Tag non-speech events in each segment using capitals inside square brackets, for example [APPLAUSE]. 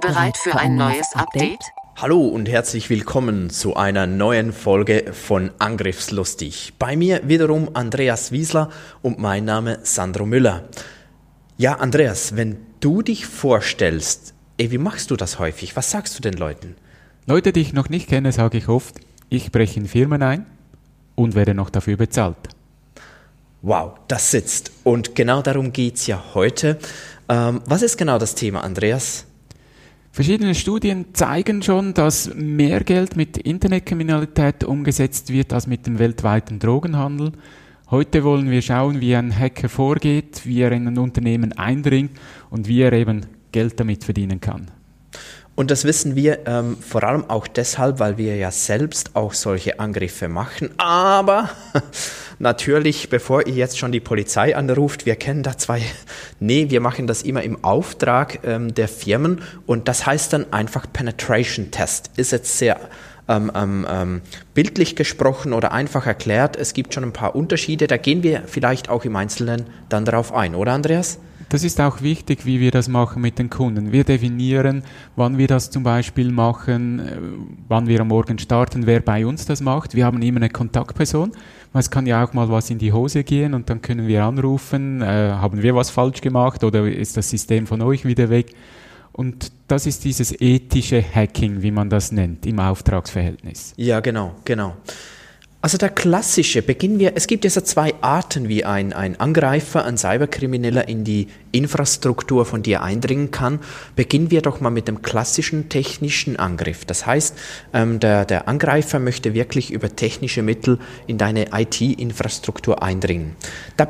Bereit für ein neues Update? Hallo und herzlich willkommen zu einer neuen Folge von Angriffslustig. Bei mir wiederum Andreas Wiesler und mein Name Sandro Müller. Ja, Andreas, wenn du dich vorstellst, ey, wie machst du das häufig? Was sagst du den Leuten? Leute, die ich noch nicht kenne, sage ich oft, ich breche in Firmen ein und werde noch dafür bezahlt. Wow, das sitzt. Und genau darum geht es ja heute. Ähm, was ist genau das Thema, Andreas? Verschiedene Studien zeigen schon, dass mehr Geld mit Internetkriminalität umgesetzt wird als mit dem weltweiten Drogenhandel. Heute wollen wir schauen, wie ein Hacker vorgeht, wie er in ein Unternehmen eindringt und wie er eben Geld damit verdienen kann. Und das wissen wir ähm, vor allem auch deshalb, weil wir ja selbst auch solche Angriffe machen. Aber [LAUGHS] natürlich, bevor ihr jetzt schon die Polizei anruft, wir kennen da zwei. [LAUGHS] Nee, wir machen das immer im Auftrag ähm, der Firmen und das heißt dann einfach Penetration Test. Ist jetzt sehr ähm, ähm, ähm, bildlich gesprochen oder einfach erklärt. Es gibt schon ein paar Unterschiede. Da gehen wir vielleicht auch im Einzelnen dann darauf ein, oder Andreas? Das ist auch wichtig, wie wir das machen mit den Kunden. Wir definieren, wann wir das zum Beispiel machen, äh, wann wir am Morgen starten, wer bei uns das macht. Wir haben immer eine Kontaktperson. Es kann ja auch mal was in die Hose gehen und dann können wir anrufen, äh, haben wir was falsch gemacht oder ist das System von euch wieder weg? Und das ist dieses ethische Hacking, wie man das nennt, im Auftragsverhältnis. Ja, genau, genau. Also der klassische, beginnen wir, es gibt ja so zwei Arten, wie ein, ein Angreifer, ein Cyberkrimineller in die Infrastruktur von dir eindringen kann. Beginnen wir doch mal mit dem klassischen technischen Angriff. Das heißt, ähm, der, der Angreifer möchte wirklich über technische Mittel in deine IT-Infrastruktur eindringen. Da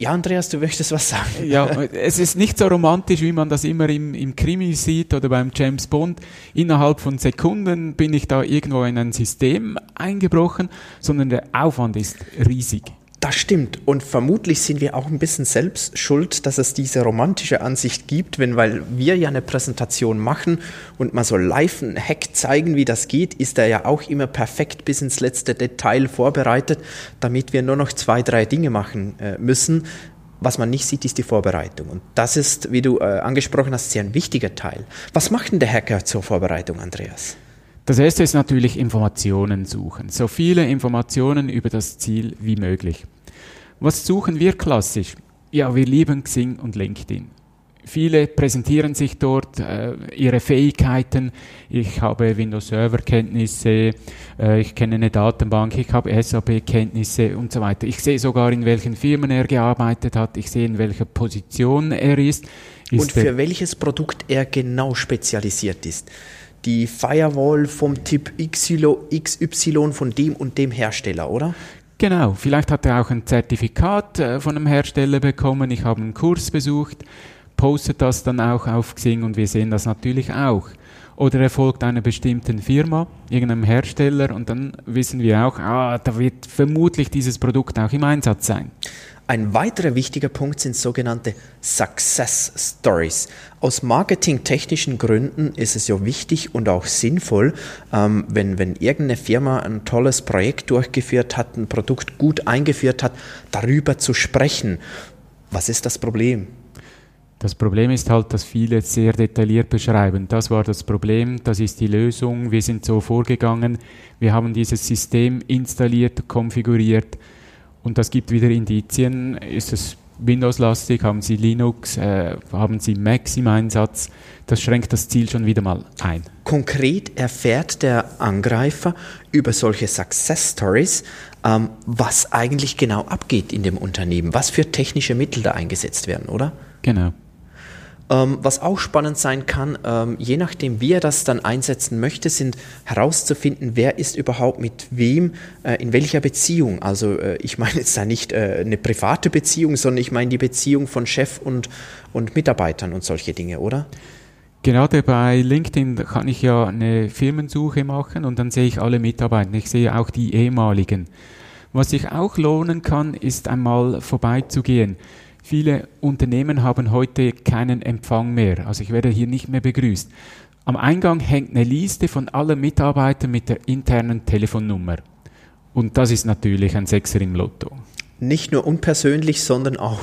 ja, Andreas, du möchtest was sagen. Ja, es ist nicht so romantisch, wie man das immer im, im Krimi sieht oder beim James Bond. Innerhalb von Sekunden bin ich da irgendwo in ein System eingebrochen, sondern der Aufwand ist riesig. Das stimmt. Und vermutlich sind wir auch ein bisschen selbst schuld, dass es diese romantische Ansicht gibt, wenn, weil wir ja eine Präsentation machen und mal so live einen Hack zeigen, wie das geht, ist er ja auch immer perfekt bis ins letzte Detail vorbereitet, damit wir nur noch zwei, drei Dinge machen äh, müssen. Was man nicht sieht, ist die Vorbereitung. Und das ist, wie du äh, angesprochen hast, sehr ein wichtiger Teil. Was macht denn der Hacker zur Vorbereitung, Andreas? Das erste ist natürlich Informationen suchen. So viele Informationen über das Ziel wie möglich. Was suchen wir klassisch? Ja, wir lieben Xing und LinkedIn. Viele präsentieren sich dort äh, ihre Fähigkeiten. Ich habe Windows Server Kenntnisse, äh, ich kenne eine Datenbank, ich habe SAP Kenntnisse und so weiter. Ich sehe sogar in welchen Firmen er gearbeitet hat, ich sehe in welcher Position er ist. ist und für welches Produkt er genau spezialisiert ist die Firewall vom Typ XY von dem und dem Hersteller, oder? Genau, vielleicht hat er auch ein Zertifikat äh, von einem Hersteller bekommen, ich habe einen Kurs besucht, postet das dann auch auf Xing und wir sehen das natürlich auch. Oder er folgt einer bestimmten Firma, irgendeinem Hersteller und dann wissen wir auch, ah, da wird vermutlich dieses Produkt auch im Einsatz sein. Ein weiterer wichtiger Punkt sind sogenannte Success Stories. Aus marketingtechnischen Gründen ist es ja wichtig und auch sinnvoll, ähm, wenn, wenn irgendeine Firma ein tolles Projekt durchgeführt hat, ein Produkt gut eingeführt hat, darüber zu sprechen. Was ist das Problem? Das Problem ist halt, dass viele sehr detailliert beschreiben. Das war das Problem, das ist die Lösung, wir sind so vorgegangen, wir haben dieses System installiert, konfiguriert und das gibt wieder Indizien. Ist es Windows-lastig? Haben Sie Linux? Äh, haben Sie Macs im Einsatz? Das schränkt das Ziel schon wieder mal ein. Konkret erfährt der Angreifer über solche Success Stories, ähm, was eigentlich genau abgeht in dem Unternehmen, was für technische Mittel da eingesetzt werden, oder? Genau. Ähm, was auch spannend sein kann, ähm, je nachdem, wie er das dann einsetzen möchte, sind herauszufinden, wer ist überhaupt mit wem äh, in welcher Beziehung. Also äh, ich meine jetzt da nicht äh, eine private Beziehung, sondern ich meine die Beziehung von Chef und, und Mitarbeitern und solche Dinge, oder? Gerade bei LinkedIn kann ich ja eine Firmensuche machen und dann sehe ich alle Mitarbeiter. Ich sehe auch die ehemaligen. Was sich auch lohnen kann, ist einmal vorbeizugehen. Viele Unternehmen haben heute keinen Empfang mehr. Also ich werde hier nicht mehr begrüßt. Am Eingang hängt eine Liste von allen Mitarbeitern mit der internen Telefonnummer. Und das ist natürlich ein Sechser im Lotto nicht nur unpersönlich, sondern auch,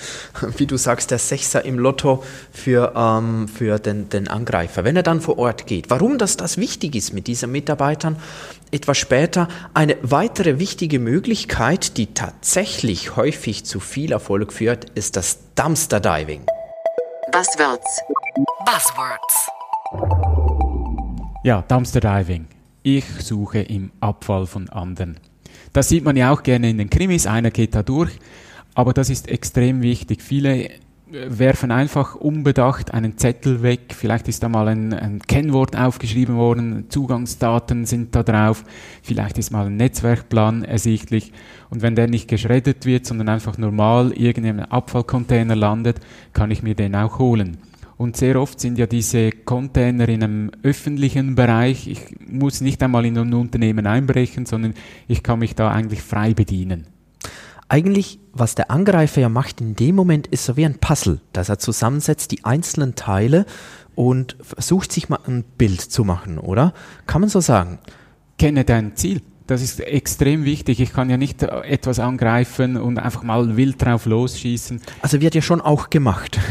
[LAUGHS] wie du sagst, der Sechser im Lotto für, ähm, für den, den Angreifer, wenn er dann vor Ort geht. Warum das, das wichtig ist mit diesen Mitarbeitern, etwas später eine weitere wichtige Möglichkeit, die tatsächlich häufig zu viel Erfolg führt, ist das Dumpster Diving. Buzzwords. Buzzwords. Ja, Dumpster Diving. Ich suche im Abfall von anderen. Das sieht man ja auch gerne in den Krimis, einer geht da durch, aber das ist extrem wichtig. Viele äh, werfen einfach unbedacht einen Zettel weg, vielleicht ist da mal ein, ein, Kennwort aufgeschrieben worden, Zugangsdaten sind da drauf, vielleicht ist mal ein Netzwerkplan ersichtlich. Und wenn der nicht geschreddet wird, sondern einfach normal irgendeinem Abfallcontainer landet, kann ich mir den auch holen. Und sehr oft sind ja diese Container in einem öffentlichen Bereich. Ich muss nicht einmal in ein Unternehmen einbrechen, sondern ich kann mich da eigentlich frei bedienen. Eigentlich, was der Angreifer ja macht in dem Moment, ist so wie ein Puzzle, dass er zusammensetzt die einzelnen Teile und versucht sich mal ein Bild zu machen, oder? Kann man so sagen? Kenne dein Ziel. Das ist extrem wichtig. Ich kann ja nicht etwas angreifen und einfach mal wild drauf losschießen. Also wird ja schon auch gemacht. [LAUGHS]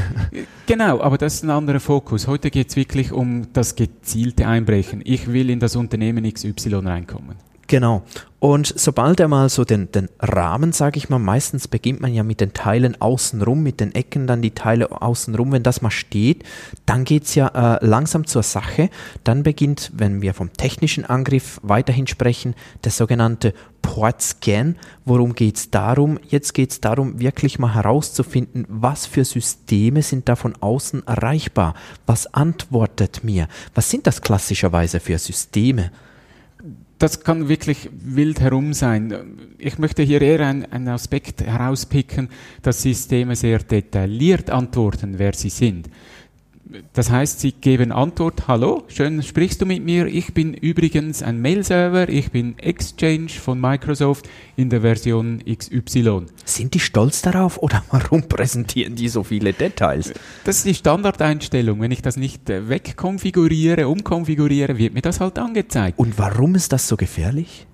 Genau, aber das ist ein anderer Fokus. Heute geht es wirklich um das gezielte Einbrechen. Ich will in das Unternehmen XY reinkommen. Genau. Und sobald er mal so den, den Rahmen, sage ich mal, meistens beginnt man ja mit den Teilen außenrum, mit den Ecken, dann die Teile außenrum, wenn das mal steht, dann geht's ja äh, langsam zur Sache. Dann beginnt, wenn wir vom technischen Angriff weiterhin sprechen, der sogenannte Port Scan. Worum geht's darum? Jetzt geht's darum, wirklich mal herauszufinden, was für Systeme sind da von außen erreichbar? Was antwortet mir? Was sind das klassischerweise für Systeme? Das kann wirklich wild herum sein. Ich möchte hier eher einen Aspekt herauspicken, dass Systeme sehr detailliert antworten, wer sie sind. Das heißt, Sie geben Antwort, hallo, schön sprichst du mit mir. Ich bin übrigens ein Mail-Server, ich bin Exchange von Microsoft in der Version XY. Sind die stolz darauf oder [LAUGHS] warum präsentieren die so viele Details? Das ist die Standardeinstellung. Wenn ich das nicht äh, wegkonfiguriere, umkonfiguriere, wird mir das halt angezeigt. Und warum ist das so gefährlich?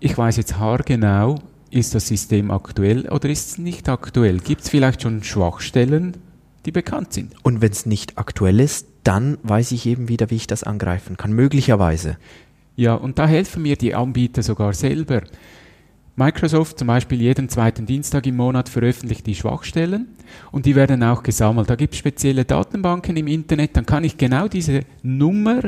Ich weiß jetzt haargenau, ist das System aktuell oder ist es nicht aktuell? Gibt es vielleicht schon Schwachstellen? Die bekannt sind. Und wenn es nicht aktuell ist, dann weiß ich eben wieder, wie ich das angreifen kann, möglicherweise. Ja, und da helfen mir die Anbieter sogar selber. Microsoft zum Beispiel jeden zweiten Dienstag im Monat veröffentlicht die Schwachstellen und die werden auch gesammelt. Da gibt es spezielle Datenbanken im Internet, dann kann ich genau diese Nummer,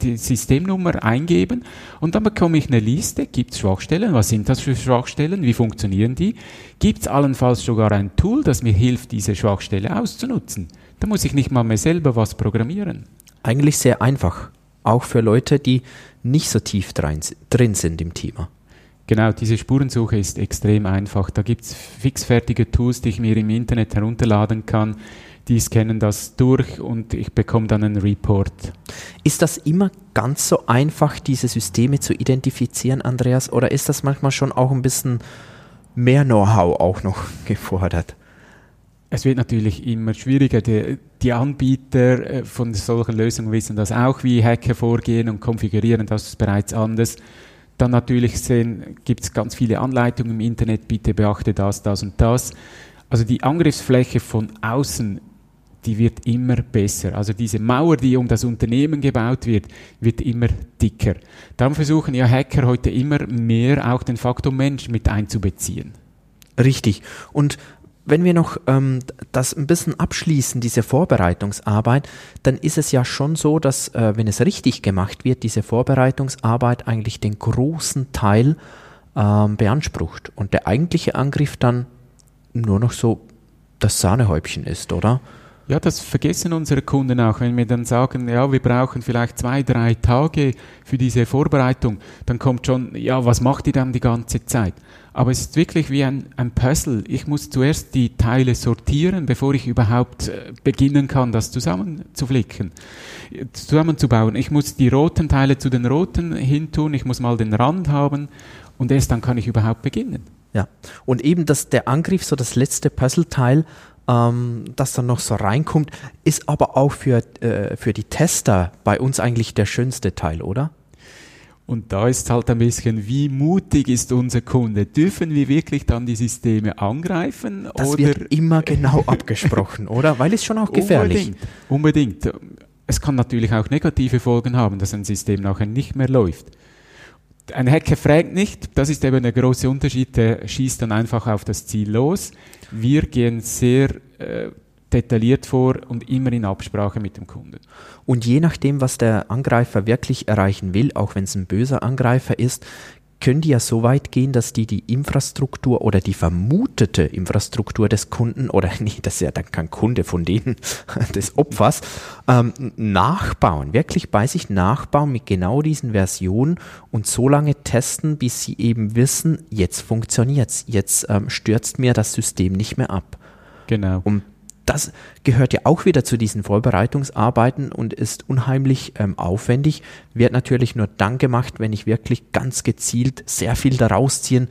die Systemnummer eingeben und dann bekomme ich eine Liste, gibt es Schwachstellen, was sind das für Schwachstellen, wie funktionieren die, gibt es allenfalls sogar ein Tool, das mir hilft, diese Schwachstelle auszunutzen. Da muss ich nicht mal mehr selber was programmieren. Eigentlich sehr einfach, auch für Leute, die nicht so tief drin sind im Thema. Genau, diese Spurensuche ist extrem einfach. Da gibt es fixfertige Tools, die ich mir im Internet herunterladen kann. Die scannen das durch und ich bekomme dann einen Report. Ist das immer ganz so einfach, diese Systeme zu identifizieren, Andreas? Oder ist das manchmal schon auch ein bisschen mehr Know-how auch noch [LAUGHS] gefordert? Es wird natürlich immer schwieriger. Die, die, Anbieter äh, von solchen Lösungen wissen das auch, wie Hacker vorgehen und konfigurieren das bereits anders. Dann natürlich gibt es ganz viele Anleitungen im Internet, bitte beachte das, das und das. Also die Angriffsfläche von außen, die wird immer besser. Also diese Mauer, die um das Unternehmen gebaut wird, wird immer dicker. Darum versuchen ja Hacker heute immer mehr auch den Faktor Mensch mit einzubeziehen. Richtig. Und wenn wir noch ähm, das ein bisschen abschließen, diese Vorbereitungsarbeit, dann ist es ja schon so, dass, äh, wenn es richtig gemacht wird, diese Vorbereitungsarbeit eigentlich den großen Teil ähm, beansprucht und der eigentliche Angriff dann nur noch so das Sahnehäubchen ist, oder? Ja, das vergessen unsere Kunden auch. Wenn wir dann sagen, ja, wir brauchen vielleicht zwei, drei Tage für diese Vorbereitung, dann kommt schon, ja, was macht ihr dann die ganze Zeit? Aber es ist wirklich wie ein, ein Puzzle. Ich muss zuerst die Teile sortieren, bevor ich überhaupt äh, beginnen kann, das zusammenzuflicken, zusammenzubauen. Ich muss die roten Teile zu den roten hintun, ich muss mal den Rand haben und erst dann kann ich überhaupt beginnen. Ja, und eben das, der Angriff, so das letzte Puzzleteil, ähm, das dann noch so reinkommt, ist aber auch für, äh, für die Tester bei uns eigentlich der schönste Teil, oder? Und da ist halt ein bisschen, wie mutig ist unser Kunde? Dürfen wir wirklich dann die Systeme angreifen? Das oder? wird immer genau [LAUGHS] abgesprochen, oder? Weil es schon auch gefährlich. Unbedingt. Unbedingt. Es kann natürlich auch negative Folgen haben, dass ein System nachher nicht mehr läuft. Ein Hacker fragt nicht, das ist eben der große Unterschied, der schießt dann einfach auf das Ziel los. Wir gehen sehr äh, detailliert vor und immer in Absprache mit dem Kunden. Und je nachdem, was der Angreifer wirklich erreichen will, auch wenn es ein böser Angreifer ist, können die ja so weit gehen, dass die die Infrastruktur oder die vermutete Infrastruktur des Kunden oder [LAUGHS] nee, das ist ja dann kein Kunde von denen, [LAUGHS] des Opfers, ähm, nachbauen, wirklich bei sich nachbauen mit genau diesen Versionen und so lange testen, bis sie eben wissen, jetzt funktioniert's, jetzt ähm, stürzt mir das System nicht mehr ab. Genau. Um das gehört ja auch wieder zu diesen Vorbereitungsarbeiten und ist unheimlich ähm, aufwendig. Wird natürlich nur dann gemacht, wenn ich wirklich ganz gezielt sehr viel daraus ziehen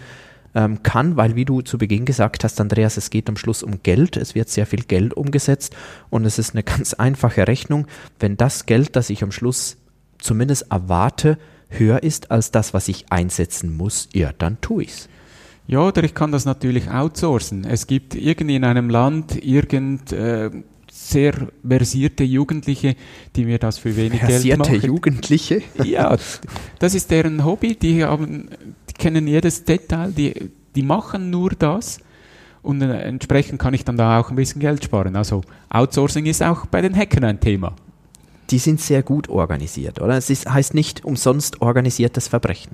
ähm, kann, weil wie du zu Beginn gesagt hast, Andreas, es geht am Schluss um Geld. Es wird sehr viel Geld umgesetzt und es ist eine [LAUGHS] ganz einfache Rechnung. Wenn das Geld, das ich am Schluss zumindest erwarte, höher ist als das, was ich einsetzen muss, ja, dann tue ich's. Ja, oder ich kann das natürlich outsourcen. Es gibt irgendwie in einem Land irgend äh, sehr versierte Jugendliche, die mir das für wenig versierte Geld machen. Versierte Jugendliche? Ja, das ist deren Hobby. Die, haben, die kennen jedes Detail, die, die machen nur das. Und äh, entsprechend kann ich dann da auch ein bisschen Geld sparen. Also Outsourcing ist auch bei den Hackern ein Thema. Die sind sehr gut organisiert, oder? Es ist, heißt nicht umsonst organisiertes Verbrechen.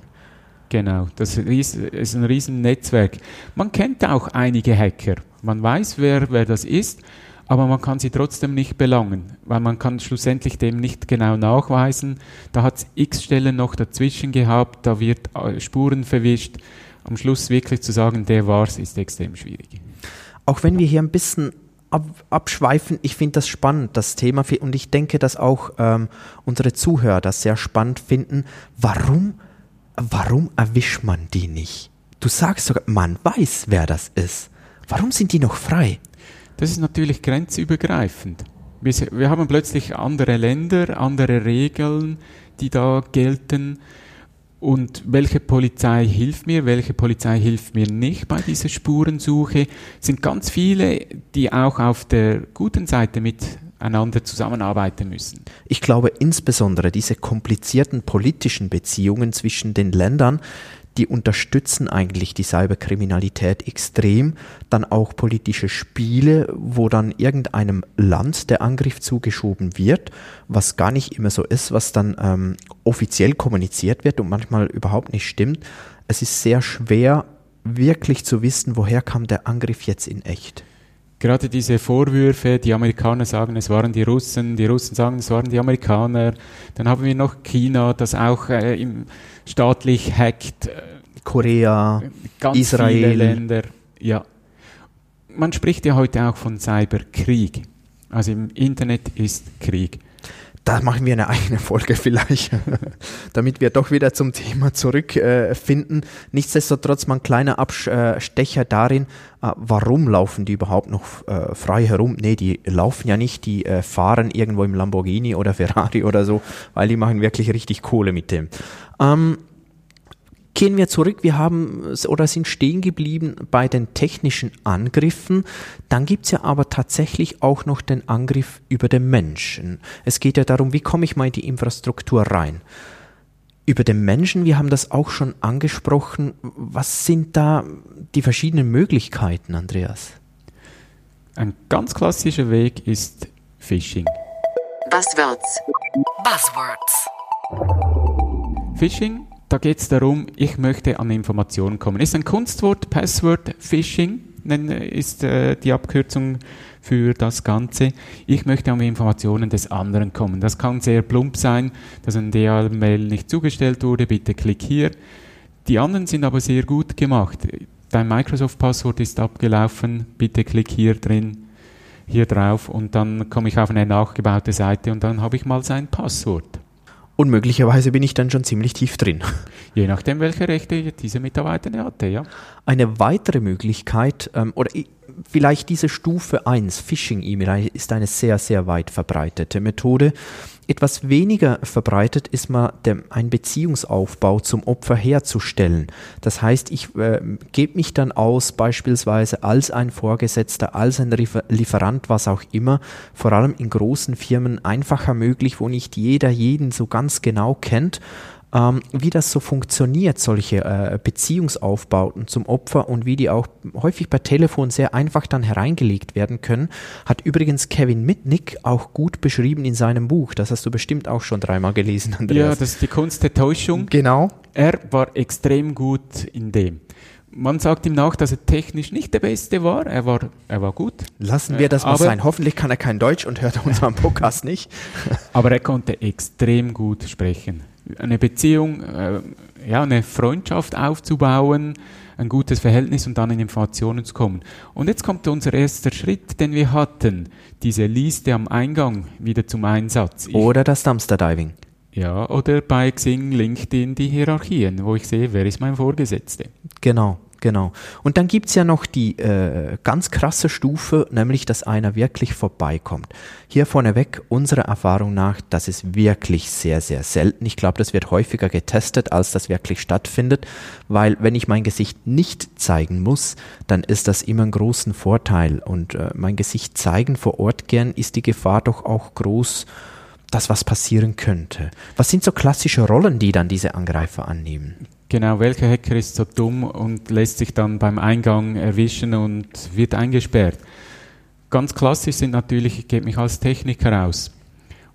Genau, das ist ein Riesennetzwerk. Man kennt auch einige Hacker. Man weiß, wer, wer das ist, aber man kann sie trotzdem nicht belangen, weil man kann schlussendlich dem nicht genau nachweisen. Da hat es x Stellen noch dazwischen gehabt, da wird äh, Spuren verwischt. Am Schluss wirklich zu sagen, der war's, ist extrem schwierig. Auch wenn wir hier ein bisschen ab, abschweifen, ich finde das spannend, das Thema, und ich denke, dass auch ähm, unsere Zuhörer das sehr spannend finden. Warum warum erwischt man die nicht? Du sagst sogar, man weiß, wer das ist. Warum sind die noch frei? Das ist natürlich grenzübergreifend. Wir, wir haben plötzlich andere Länder, andere Regeln, die da gelten. Und welche Polizei hilft mir, welche Polizei hilft mir nicht bei dieser Spurensuche? Es sind ganz viele, die auch auf der guten Seite mit einander zusammenarbeiten müssen. Ich glaube insbesondere diese komplizierten politischen Beziehungen zwischen den Ländern, die unterstützen eigentlich die Cyberkriminalität extrem. Dann auch politische Spiele, wo dann irgendeinem Land der Angriff zugeschoben wird, was gar nicht immer so ist, was dann ähm, offiziell kommuniziert wird und manchmal überhaupt nicht stimmt. Es ist sehr schwer, wirklich zu wissen, woher kam der Angriff jetzt in echt gerade diese Vorwürfe, die Amerikaner sagen, es waren die Russen, die Russen sagen, es waren die Amerikaner. Dann haben wir noch China, das auch äh, im, staatlich hackt. Äh, Korea, ganz Israel. Viele Länder. Ja. Man spricht ja heute auch von Cyberkrieg. Also im Internet ist Krieg da machen wir eine eigene Folge [LAUGHS] vielleicht, damit wir doch wieder zum Thema zurückfinden. Äh, Nichtsdestotrotz mal ein kleiner Abstecher darin, äh, warum laufen die überhaupt noch äh, frei herum? Nee, die laufen ja nicht, die äh, fahren irgendwo im Lamborghini oder Ferrari oder so, weil die machen wirklich richtig Kohle mit dem. Ähm, Gehen wir zurück, wir haben oder sind stehen geblieben bei den technischen Angriffen. Dann gibt's ja aber tatsächlich auch noch den Angriff über den Menschen. Es geht ja darum, wie komme ich mal in die Infrastruktur rein. Über den Menschen, wir haben das auch schon angesprochen. Was sind da die verschiedenen Möglichkeiten, Andreas? Ein ganz klassischer Weg ist Phishing. Buzzwords. Buzzwords. Phishing da geht es darum, ich möchte an Informationen kommen. Ist ein Kunstwort, Password, Phishing, ist äh, die Abkürzung für das Ganze. Ich möchte an Informationen des anderen kommen. Das kann sehr plump sein, dass ein DHL-Mail nicht zugestellt wurde, bitte klick hier. Die anderen sind aber sehr gut gemacht. Dein Microsoft-Passwort ist abgelaufen, bitte klick hier drin, hier drauf und dann komme ich auf eine nachgebaute Seite und dann habe ich mal sein Passwort. Und möglicherweise bin ich dann schon ziemlich tief drin. [LAUGHS] Je nachdem, welche Rechte diese Mitarbeiter hatte, ja. Eine weitere Möglichkeit, ähm, oder vielleicht diese Stufe 1, Phishing-E-Mail, ist eine sehr, sehr weit verbreitete Methode. Etwas weniger verbreitet ist mal der, ein Beziehungsaufbau zum Opfer herzustellen. Das heißt, ich äh, gebe mich dann aus, beispielsweise als ein Vorgesetzter, als ein Lieferant, was auch immer, vor allem in großen Firmen einfacher möglich, wo nicht jeder jeden so ganz genau kennt ähm, wie das so funktioniert, solche äh, Beziehungsaufbauten zum Opfer und wie die auch häufig per Telefon sehr einfach dann hereingelegt werden können, hat übrigens Kevin Mitnick auch gut beschrieben in seinem Buch. Das hast du bestimmt auch schon dreimal gelesen, Andreas. Ja, das ist die Kunst der Täuschung. Genau. Er war extrem gut in dem. Man sagt ihm nach, dass er technisch nicht der Beste war. Er war, er war gut. Lassen wir das mal aber, sein. Hoffentlich kann er kein Deutsch und hört unseren Podcast nicht. aber er konnte extrem gut sprechen eine Beziehung, äh, ja, eine Freundschaft aufzubauen, ein gutes Verhältnis und dann in Informationen zu kommen. Und jetzt kommt unser erster Schritt, den wir hatten, diese Liste am Eingang wieder zum Einsatz. Ich, oder das Dumpster Diving. Ja, oder bei Xing, LinkedIn die Hierarchien, wo ich sehe, wer ist mein Vorgesetzte. Genau. Genau. Und dann gibt's ja noch die äh, ganz krasse Stufe, nämlich dass einer wirklich vorbeikommt. Hier vorneweg, unserer Erfahrung nach, das ist wirklich sehr, sehr selten. Ich glaube, das wird häufiger getestet, als das wirklich stattfindet, weil wenn ich mein Gesicht nicht zeigen muss, dann ist das immer ein großen Vorteil. Und äh, mein Gesicht zeigen vor Ort gern ist die Gefahr doch auch groß, dass was passieren könnte. Was sind so klassische Rollen, die dann diese Angreifer annehmen? Genau, welcher Hacker ist so dumm und lässt sich dann beim Eingang erwischen und wird eingesperrt? Ganz klassisch sind natürlich, ich gebe mich als Techniker aus.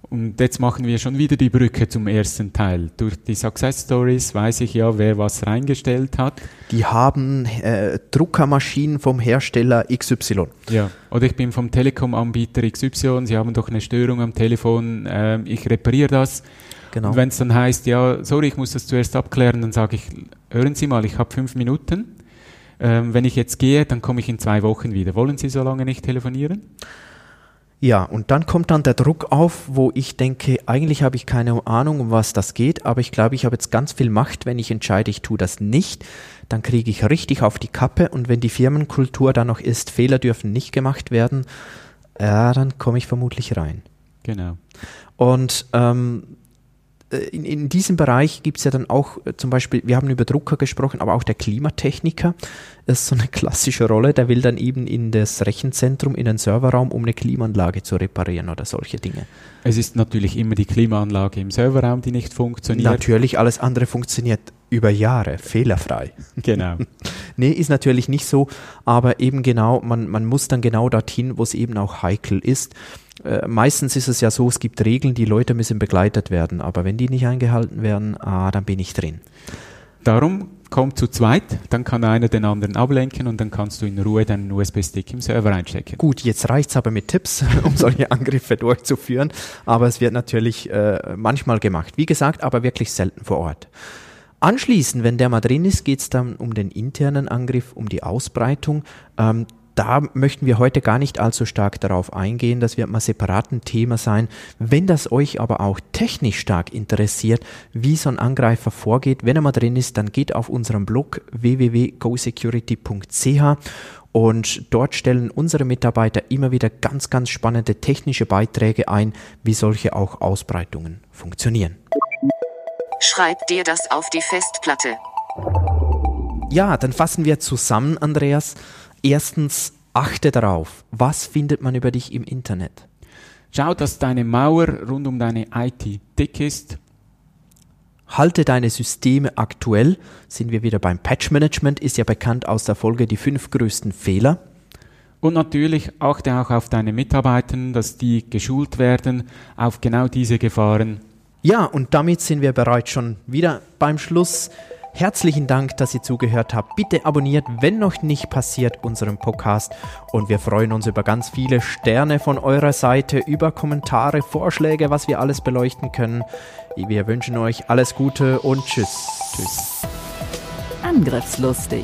Und jetzt machen wir schon wieder die Brücke zum ersten Teil. Durch die Success Stories weiß ich ja, wer was reingestellt hat. Die haben äh, Druckermaschinen vom Hersteller XY. Ja, oder ich bin vom Telekom-Anbieter XY, Sie haben doch eine Störung am Telefon, äh, ich repariere das. Genau. Und wenn es dann heißt, ja, sorry, ich muss das zuerst abklären, dann sage ich, hören Sie mal, ich habe fünf Minuten. Ähm, wenn ich jetzt gehe, dann komme ich in zwei Wochen wieder. Wollen Sie so lange nicht telefonieren? Ja, und dann kommt dann der Druck auf, wo ich denke, eigentlich habe ich keine Ahnung, um was das geht, aber ich glaube, ich habe jetzt ganz viel Macht, wenn ich entscheide, ich tue das nicht, dann kriege ich richtig auf die Kappe und wenn die Firmenkultur dann noch ist, Fehler dürfen nicht gemacht werden, ja, dann komme ich vermutlich rein. Genau. Und ähm, äh, in, in diesem Bereich gibt es ja dann auch äh, zum Beispiel, wir haben über Drucker gesprochen, aber auch der Klimatechniker ist so eine klassische Rolle, der will dann eben in das Rechenzentrum, in den Serverraum, um eine Klimaanlage zu reparieren oder solche Dinge. Es ist natürlich immer die Klimaanlage im Serverraum, die nicht funktioniert. Natürlich, alles andere funktioniert über Jahre, fehlerfrei. Genau. [LAUGHS] nee, ist natürlich nicht so, aber eben genau, man, man muss dann genau dorthin, wo es eben auch heikel ist. Äh, meistens ist es ja so, es gibt Regeln, die Leute müssen begleitet werden, aber wenn die nicht eingehalten werden, ah, dann bin ich drin. Darum kommt zu zweit, dann kann einer den anderen ablenken und dann kannst du in Ruhe deinen USB-Stick im Server einstecken. Gut, jetzt reicht es aber mit Tipps, [LAUGHS] um solche Angriffe durchzuführen, aber es wird natürlich äh, manchmal gemacht. Wie gesagt, aber wirklich selten vor Ort. Anschließend, wenn der mal drin ist, geht es dann um den internen Angriff, um die Ausbreitung. Ähm, da möchten wir heute gar nicht allzu stark darauf eingehen. Das wird mal separat ein Thema sein. Wenn das euch aber auch technisch stark interessiert, wie so ein Angreifer vorgeht, wenn er mal drin ist, dann geht auf unserem Blog www.gosecurity.ch und dort stellen unsere Mitarbeiter immer wieder ganz, ganz spannende technische Beiträge ein, wie solche auch Ausbreitungen funktionieren. Schreib dir das auf die Festplatte. Ja, dann fassen wir zusammen, Andreas. Erstens, achte darauf, was findet man über dich im Internet? Schau, dass deine Mauer rund um deine IT dick ist. Halte deine Systeme aktuell. Sind wir wieder beim Patch Management, ist ja bekannt aus der Folge die fünf größten Fehler. Und natürlich achte auch auf deine Mitarbeiter, dass die geschult werden auf genau diese Gefahren. Ja, und damit sind wir bereits schon wieder beim Schluss. Herzlichen Dank, dass ihr zugehört habt. Bitte abonniert, wenn noch nicht passiert, unseren Podcast. Und wir freuen uns über ganz viele Sterne von eurer Seite, über Kommentare, Vorschläge, was wir alles beleuchten können. Wir wünschen euch alles Gute und tschüss. Tschüss. Angriffslustig.